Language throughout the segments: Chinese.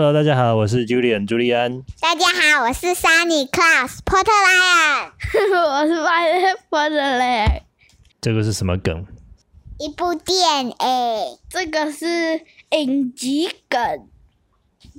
Hello，大家好，我是 Julian 朱利安。大家好，我是 Sunny Claus 波特莱恩。我是 Violet 波特莱恩。这个是什么梗？一部电影。这个是影集梗。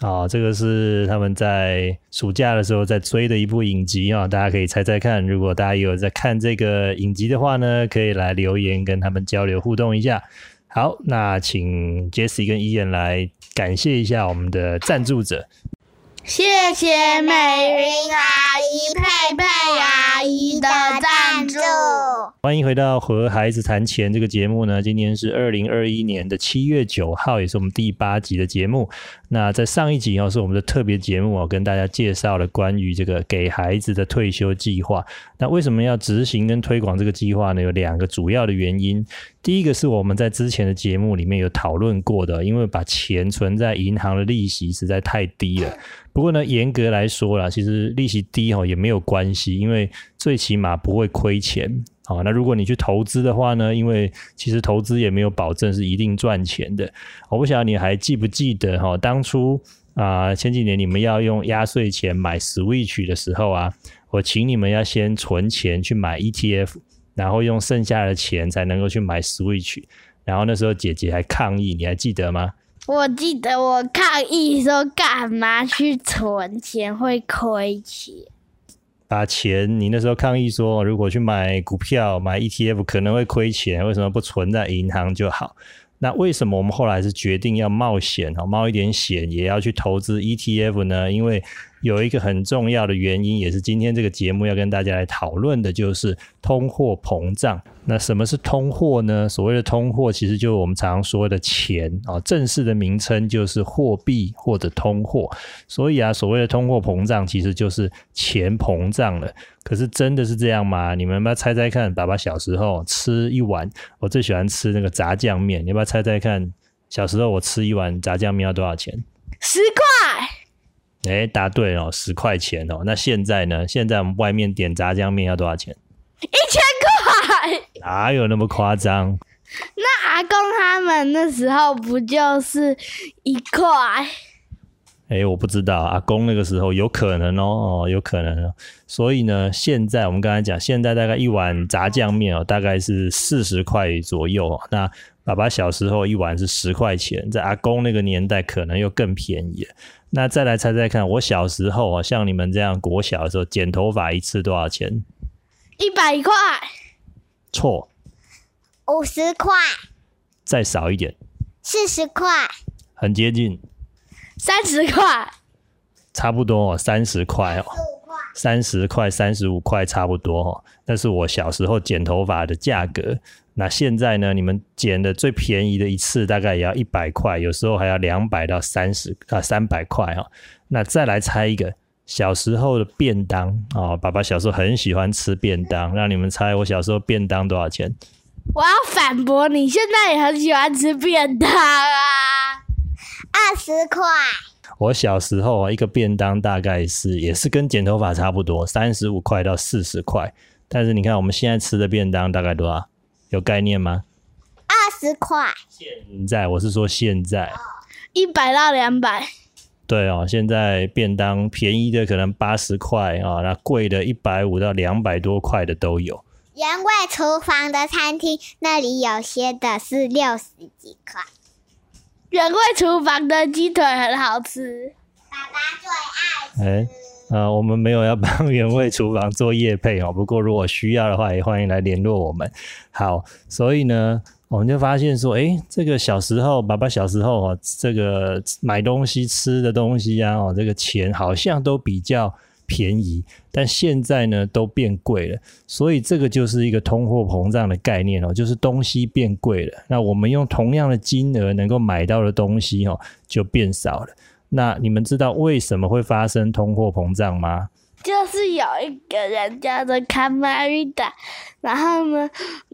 哦，这个是他们在暑假的时候在追的一部影集啊，大家可以猜猜看。如果大家有在看这个影集的话呢，可以来留言跟他们交流互动一下。好，那请杰西跟伊燕来感谢一下我们的赞助者。谢谢美云阿姨、佩佩阿姨的赞助。欢迎回到和孩子谈钱这个节目呢。今天是二零二一年的七月九号，也是我们第八集的节目。那在上一集哦，是我们的特别节目哦，跟大家介绍了关于这个给孩子的退休计划。那为什么要执行跟推广这个计划呢？有两个主要的原因。第一个是我们在之前的节目里面有讨论过的，因为把钱存在银行的利息实在太低了。不过呢，严格来说啦，其实利息低哦也没有关系，因为最起码不会亏钱。好，那如果你去投资的话呢，因为其实投资也没有保证是一定赚钱的。我不晓得你还记不记得哈，当初啊前几年你们要用压岁钱买 Switch 的时候啊，我请你们要先存钱去买 ETF，然后用剩下的钱才能够去买 Switch。然后那时候姐姐还抗议，你还记得吗？我记得我抗议说，干嘛去存钱会亏钱？把钱，你那时候抗议说，如果去买股票、买 ETF 可能会亏钱，为什么不存在银行就好？那为什么我们后来是决定要冒险哦，冒一点险也要去投资 ETF 呢？因为有一个很重要的原因，也是今天这个节目要跟大家来讨论的，就是通货膨胀。那什么是通货呢？所谓的通货，其实就是我们常说的钱啊，正式的名称就是货币或者通货。所以啊，所谓的通货膨胀，其实就是钱膨胀了。可是真的是这样吗？你们要不要猜猜看？爸爸小时候吃一碗，我最喜欢吃那个炸酱面，你要不要猜猜看？小时候我吃一碗炸酱面要多少钱？十块。哎，答对哦，十块钱哦。那现在呢？现在我们外面点炸酱面要多少钱？一千块。哪有那么夸张？那阿公他们那时候不就是一块？哎，我不知道，阿公那个时候有可能哦，哦，有可能。所以呢，现在我们刚才讲，现在大概一碗炸酱面哦，大概是四十块左右。那爸爸小时候一碗是十块钱，在阿公那个年代可能又更便宜。那再来猜猜看，我小时候啊，像你们这样国小的时候，剪头发一次多少钱？一百块。错。五十块。再少一点。四十块。很接近。三十块。差不多哦，三十块哦。三十块、三十五块差不多哈，那是我小时候剪头发的价格。那现在呢？你们剪的最便宜的一次大概也要一百块，有时候还要两百到三十啊三百块哈。那再来猜一个小时候的便当啊，爸爸小时候很喜欢吃便当，让你们猜我小时候便当多少钱？我要反驳你，现在也很喜欢吃便当啊，二十块。我小时候啊，一个便当大概是也是跟剪头发差不多，三十五块到四十块。但是你看我们现在吃的便当大概多少？有概念吗？二十块。现在我是说现在，一百到两百。对哦，现在便当便宜的可能八十块啊，那贵的一百五到两百多块的都有。原味厨房的餐厅那里有些的是六十几块。原味厨房的鸡腿很好吃，爸爸最爱吃。呃，我们没有要帮原味厨房做业配哦，不过如果需要的话，也欢迎来联络我们。好，所以呢，我们就发现说，哎，这个小时候，爸爸小时候哦，这个买东西吃的东西啊，哦，这个钱好像都比较便宜，但现在呢，都变贵了。所以这个就是一个通货膨胀的概念哦，就是东西变贵了，那我们用同样的金额能够买到的东西哦，就变少了。那你们知道为什么会发生通货膨胀吗？就是有一个人叫做卡玛丽达，然后呢，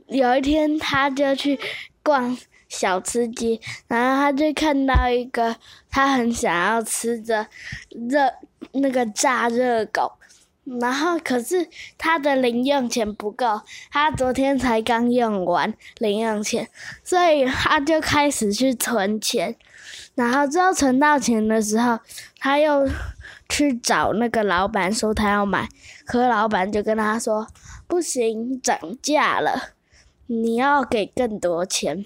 有一天他就去逛小吃街，然后他就看到一个他很想要吃的热那个炸热狗，然后可是他的零用钱不够，他昨天才刚用完零用钱，所以他就开始去存钱。然后之后存到钱的时候，他又去找那个老板说他要买，可老板就跟他说不行，涨价了，你要给更多钱。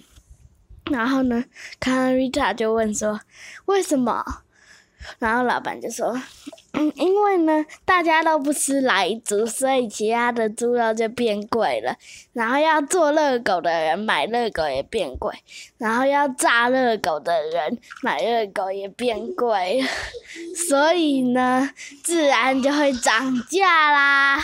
然后呢，康瑞塔就问说为什么？然后老板就说。嗯，因为呢，大家都不吃来猪，所以其他的猪肉就变贵了。然后要做热狗的人买热狗也变贵，然后要炸热狗的人买热狗也变贵，所以呢，自然就会涨价啦。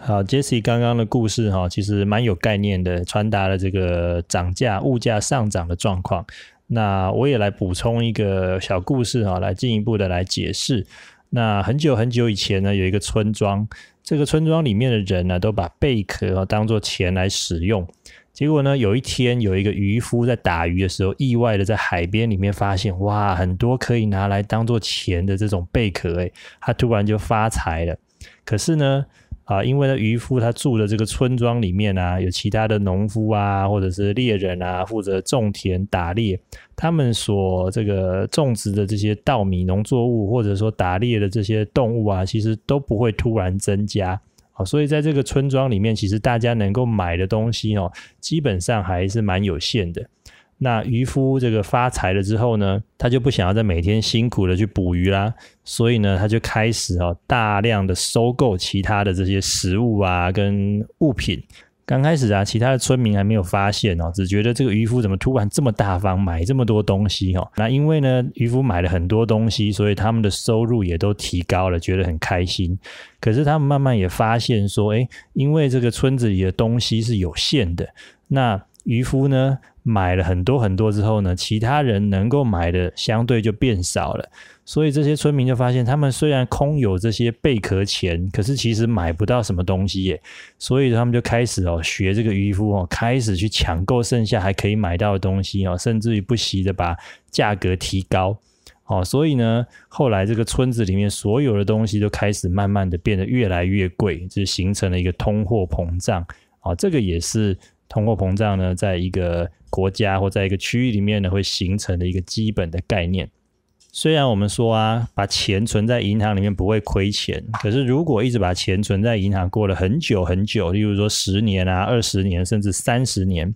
好，Jesse 刚刚的故事哈，其实蛮有概念的，传达了这个涨价、物价上涨的状况。那我也来补充一个小故事哈，来进一步的来解释。那很久很久以前呢，有一个村庄，这个村庄里面的人呢，都把贝壳当做钱来使用。结果呢，有一天有一个渔夫在打鱼的时候，意外的在海边里面发现，哇，很多可以拿来当做钱的这种贝壳，诶，他突然就发财了。可是呢，啊，因为呢，渔夫他住的这个村庄里面啊，有其他的农夫啊，或者是猎人啊，负责种田打猎，他们所这个种植的这些稻米农作物，或者说打猎的这些动物啊，其实都不会突然增加啊，所以在这个村庄里面，其实大家能够买的东西哦，基本上还是蛮有限的。那渔夫这个发财了之后呢，他就不想要再每天辛苦的去捕鱼啦，所以呢，他就开始哦大量的收购其他的这些食物啊跟物品。刚开始啊，其他的村民还没有发现哦，只觉得这个渔夫怎么突然这么大方，买这么多东西哦。那因为呢，渔夫买了很多东西，所以他们的收入也都提高了，觉得很开心。可是他们慢慢也发现说，诶，因为这个村子里的东西是有限的，那渔夫呢？买了很多很多之后呢，其他人能够买的相对就变少了，所以这些村民就发现，他们虽然空有这些贝壳钱，可是其实买不到什么东西耶，所以他们就开始哦学这个渔夫哦，开始去抢购剩下还可以买到的东西哦，甚至于不惜的把价格提高。哦，所以呢，后来这个村子里面所有的东西都开始慢慢的变得越来越贵，就形成了一个通货膨胀。哦，这个也是。通货膨胀呢，在一个国家或在一个区域里面呢，会形成的一个基本的概念。虽然我们说啊，把钱存在银行里面不会亏钱，可是如果一直把钱存在银行过了很久很久，例如说十年啊、二十年甚至三十年，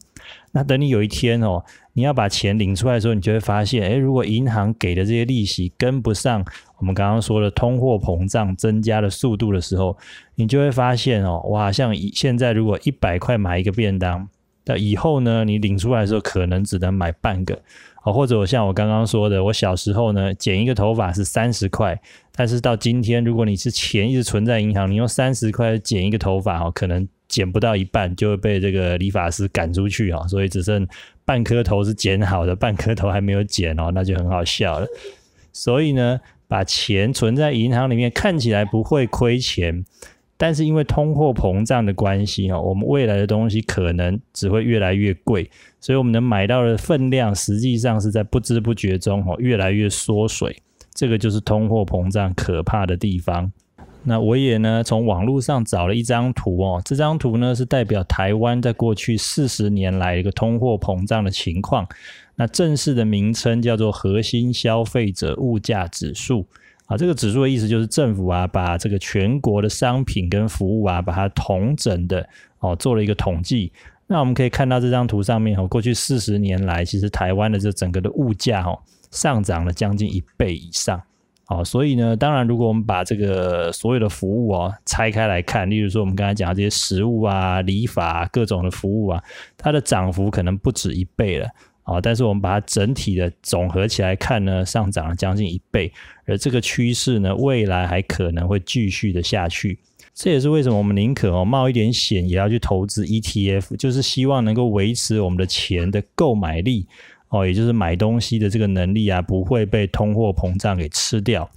那等你有一天哦，你要把钱领出来的时候，你就会发现，诶，如果银行给的这些利息跟不上我们刚刚说的通货膨胀增加的速度的时候，你就会发现哦，哇，像以现在如果一百块买一个便当，那以后呢，你领出来的时候可能只能买半个。哦，或者我像我刚刚说的，我小时候呢，剪一个头发是三十块，但是到今天，如果你是钱一直存在银行，你用三十块剪一个头发，哦，可能剪不到一半就会被这个理发师赶出去哦，所以只剩半颗头是剪好的，半颗头还没有剪哦，那就很好笑了。所以呢，把钱存在银行里面，看起来不会亏钱。但是因为通货膨胀的关系哦，我们未来的东西可能只会越来越贵，所以我们能买到的分量实际上是在不知不觉中哦越来越缩水。这个就是通货膨胀可怕的地方。那我也呢从网络上找了一张图哦，这张图呢是代表台湾在过去四十年来一个通货膨胀的情况。那正式的名称叫做核心消费者物价指数。啊，这个指数的意思就是政府啊，把这个全国的商品跟服务啊，把它统整的哦，做了一个统计。那我们可以看到这张图上面哦，过去四十年来，其实台湾的这整个的物价哦，上涨了将近一倍以上。哦，所以呢，当然如果我们把这个所有的服务哦拆开来看，例如说我们刚才讲的这些食物啊、理发各种的服务啊，它的涨幅可能不止一倍了。啊，但是我们把它整体的总合起来看呢，上涨了将近一倍，而这个趋势呢，未来还可能会继续的下去。这也是为什么我们宁可哦冒一点险，也要去投资 ETF，就是希望能够维持我们的钱的购买力哦，也就是买东西的这个能力啊，不会被通货膨胀给吃掉。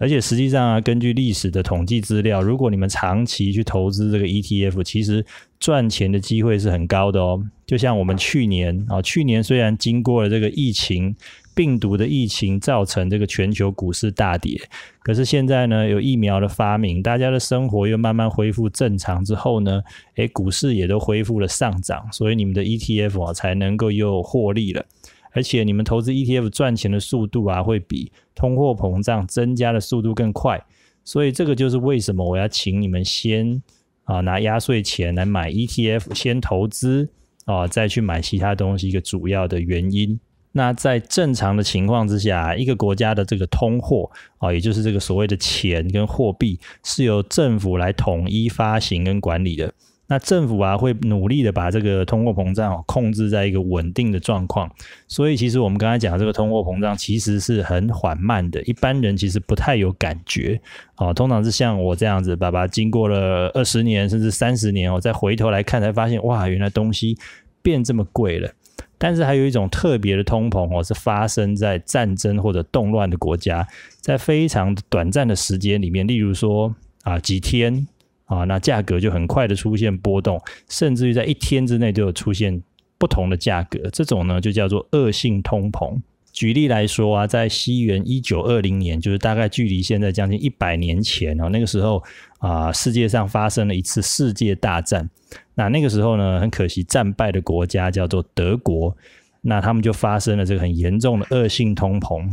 而且实际上啊，根据历史的统计资料，如果你们长期去投资这个 ETF，其实赚钱的机会是很高的哦。就像我们去年啊，去年虽然经过了这个疫情病毒的疫情造成这个全球股市大跌。可是现在呢，有疫苗的发明，大家的生活又慢慢恢复正常之后呢，诶，股市也都恢复了上涨，所以你们的 ETF 啊才能够又获利了。而且你们投资 ETF 赚钱的速度啊，会比通货膨胀增加的速度更快。所以这个就是为什么我要请你们先啊拿压岁钱来买 ETF，先投资啊，再去买其他东西一个主要的原因。那在正常的情况之下，一个国家的这个通货啊，也就是这个所谓的钱跟货币，是由政府来统一发行跟管理的。那政府啊，会努力的把这个通货膨胀控制在一个稳定的状况。所以，其实我们刚才讲这个通货膨胀，其实是很缓慢的，一般人其实不太有感觉。哦，通常是像我这样子，爸爸经过了二十年甚至三十年哦，再回头来看，才发现哇，原来东西变这么贵了。但是还有一种特别的通膨哦，是发生在战争或者动乱的国家，在非常短暂的时间里面，例如说啊几天啊，那价格就很快的出现波动，甚至于在一天之内就有出现不同的价格，这种呢就叫做恶性通膨。举例来说啊，在西元一九二零年，就是大概距离现在将近一百年前哦，那个时候啊，世界上发生了一次世界大战。那那个时候呢，很可惜战败的国家叫做德国，那他们就发生了这个很严重的恶性通膨。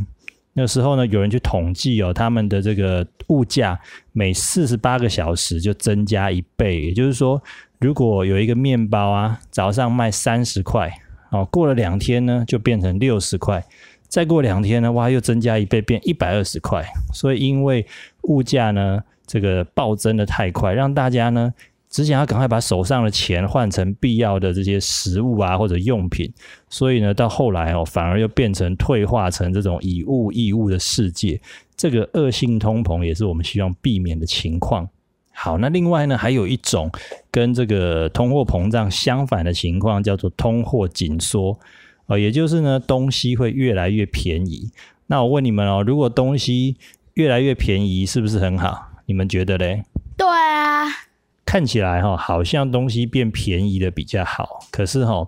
那时候呢，有人去统计哦，他们的这个物价每四十八个小时就增加一倍，也就是说，如果有一个面包啊，早上卖三十块，哦，过了两天呢，就变成六十块。再过两天呢，哇，又增加一倍，变一百二十块。所以因为物价呢，这个暴增的太快，让大家呢只想要赶快把手上的钱换成必要的这些食物啊或者用品。所以呢，到后来哦，反而又变成退化成这种以物易物的世界。这个恶性通膨也是我们希望避免的情况。好，那另外呢，还有一种跟这个通货膨胀相反的情况，叫做通货紧缩。哦，也就是呢，东西会越来越便宜。那我问你们哦，如果东西越来越便宜，是不是很好？你们觉得嘞？对，看起来哈，好像东西变便宜的比较好。可是哈，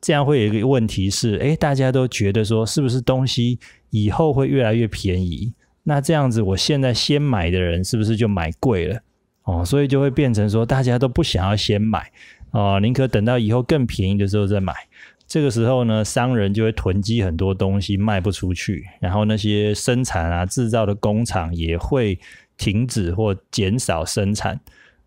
这样会有一个问题是，诶，大家都觉得说，是不是东西以后会越来越便宜？那这样子，我现在先买的人是不是就买贵了？哦，所以就会变成说，大家都不想要先买哦，宁可等到以后更便宜的时候再买。这个时候呢，商人就会囤积很多东西卖不出去，然后那些生产啊、制造的工厂也会停止或减少生产。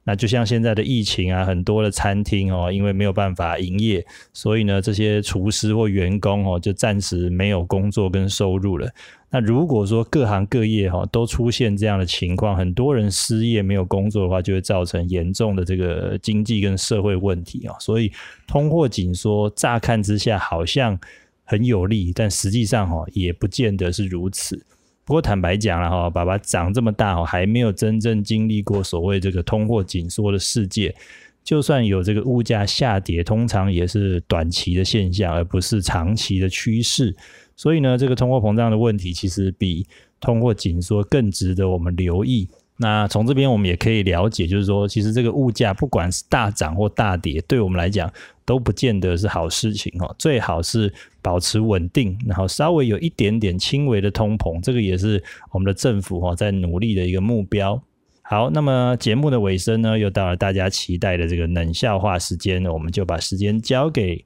那就像现在的疫情啊，很多的餐厅哦，因为没有办法营业，所以呢，这些厨师或员工哦，就暂时没有工作跟收入了。那如果说各行各业哈都出现这样的情况，很多人失业没有工作的话，就会造成严重的这个经济跟社会问题啊。所以通货紧缩乍看之下好像很有利，但实际上哈也不见得是如此。不过坦白讲了哈，爸爸长这么大哈，还没有真正经历过所谓这个通货紧缩的世界。就算有这个物价下跌，通常也是短期的现象，而不是长期的趋势。所以呢，这个通货膨胀的问题其实比通货紧缩更值得我们留意。那从这边我们也可以了解，就是说，其实这个物价不管是大涨或大跌，对我们来讲都不见得是好事情哦。最好是保持稳定，然后稍微有一点点轻微的通膨，这个也是我们的政府哈在努力的一个目标。好，那么节目的尾声呢，又到了大家期待的这个冷笑话时间，我们就把时间交给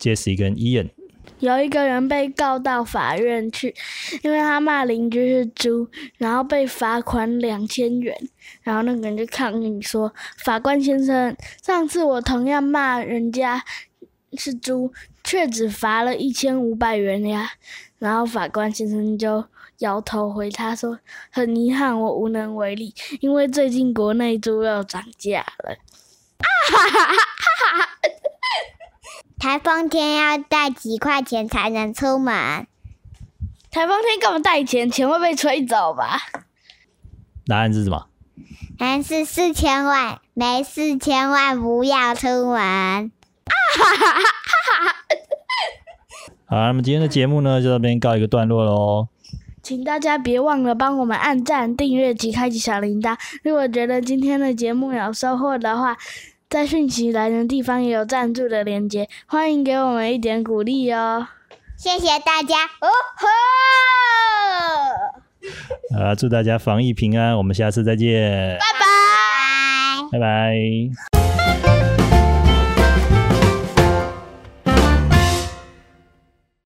Jesse 跟 Ian。有一个人被告到法院去，因为他骂邻居是猪，然后被罚款两千元。然后那个人就抗议说：“法官先生，上次我同样骂人家是猪，却只罚了一千五百元呀。”然后法官先生就摇头回他说：“很遗憾，我无能为力，因为最近国内猪肉涨价了。”啊哈哈哈哈！台风天要带几块钱才能出门？台风天干嘛带钱？钱会被吹走吧？答案是什么？答案是四千万，没四千万不要出门。啊哈哈哈哈哈！好，那么今天的节目呢，就到这边告一个段落喽。请大家别忘了帮我们按赞、订阅及开启小铃铛。如果觉得今天的节目有收获的话，在讯息来的地方也有赞助的链接，欢迎给我们一点鼓励哦。谢谢大家，哦吼，啊，祝大家防疫平安，我们下次再见，拜拜。拜拜。